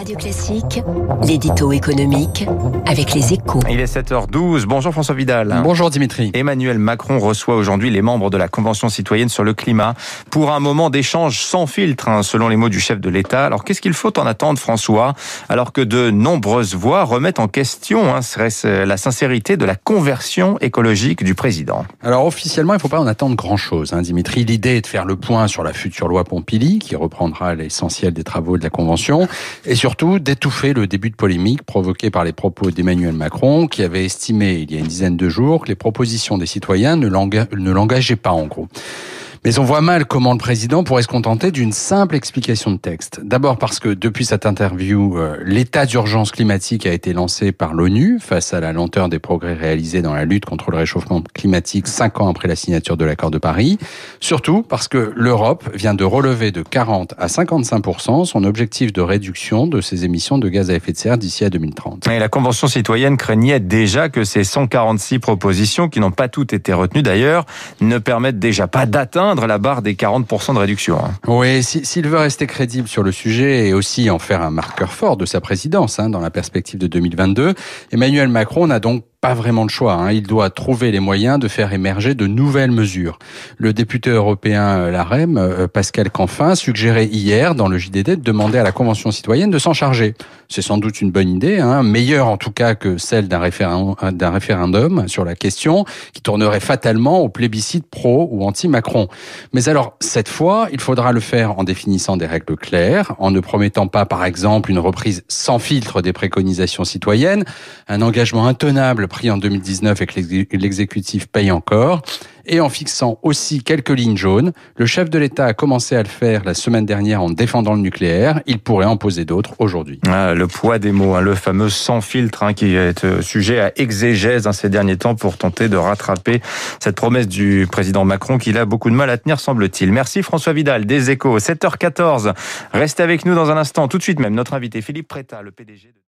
Radio Classique, l'édito économique avec les échos. Il est 7h12. Bonjour François Vidal. Bonjour Dimitri. Emmanuel Macron reçoit aujourd'hui les membres de la Convention citoyenne sur le climat pour un moment d'échange sans filtre, hein, selon les mots du chef de l'État. Alors qu'est-ce qu'il faut en attendre, François, alors que de nombreuses voix remettent en question hein, serait la sincérité de la conversion écologique du président? Alors officiellement, il ne faut pas en attendre grand-chose, hein, Dimitri. L'idée est de faire le point sur la future loi Pompili, qui reprendra l'essentiel des travaux de la Convention, et surtout d'étouffer le début de polémique provoqué par les propos d'Emmanuel Macron, qui avait estimé il y a une dizaine de jours que les propositions des citoyens ne l'engageaient pas en gros. Mais on voit mal comment le président pourrait se contenter d'une simple explication de texte. D'abord parce que depuis cette interview, euh, l'état d'urgence climatique a été lancé par l'ONU face à la lenteur des progrès réalisés dans la lutte contre le réchauffement climatique cinq ans après la signature de l'accord de Paris. Surtout parce que l'Europe vient de relever de 40 à 55 son objectif de réduction de ses émissions de gaz à effet de serre d'ici à 2030. Et la Convention citoyenne craignait déjà que ces 146 propositions, qui n'ont pas toutes été retenues d'ailleurs, ne permettent déjà pas d'atteindre la barre des 40% de réduction. Hein. Oui, s'il veut rester crédible sur le sujet et aussi en faire un marqueur fort de sa présidence hein, dans la perspective de 2022, Emmanuel Macron n'a donc pas vraiment de choix. Hein. Il doit trouver les moyens de faire émerger de nouvelles mesures. Le député européen euh, LaREM, euh, Pascal Canfin, suggérait hier dans le JDD de demander à la Convention citoyenne de s'en charger. C'est sans doute une bonne idée, hein, meilleure en tout cas que celle d'un référendum sur la question, qui tournerait fatalement au plébiscite pro ou anti-Macron. Mais alors, cette fois, il faudra le faire en définissant des règles claires, en ne promettant pas, par exemple, une reprise sans filtre des préconisations citoyennes, un engagement intenable pris en 2019 et que l'exécutif paye encore, et en fixant aussi quelques lignes jaunes. Le chef de l'État a commencé à le faire la semaine dernière en défendant le nucléaire. Il pourrait en poser d'autres aujourd'hui. Ah, le poids des mots, hein, le fameux sans filtre hein, qui est euh, sujet à exégèse hein, ces derniers temps pour tenter de rattraper cette promesse du président Macron qu'il a beaucoup de mal à tenir, semble-t-il. Merci François Vidal des Échos. 7h14. Restez avec nous dans un instant. Tout de suite même, notre invité Philippe Préta, le PDG de...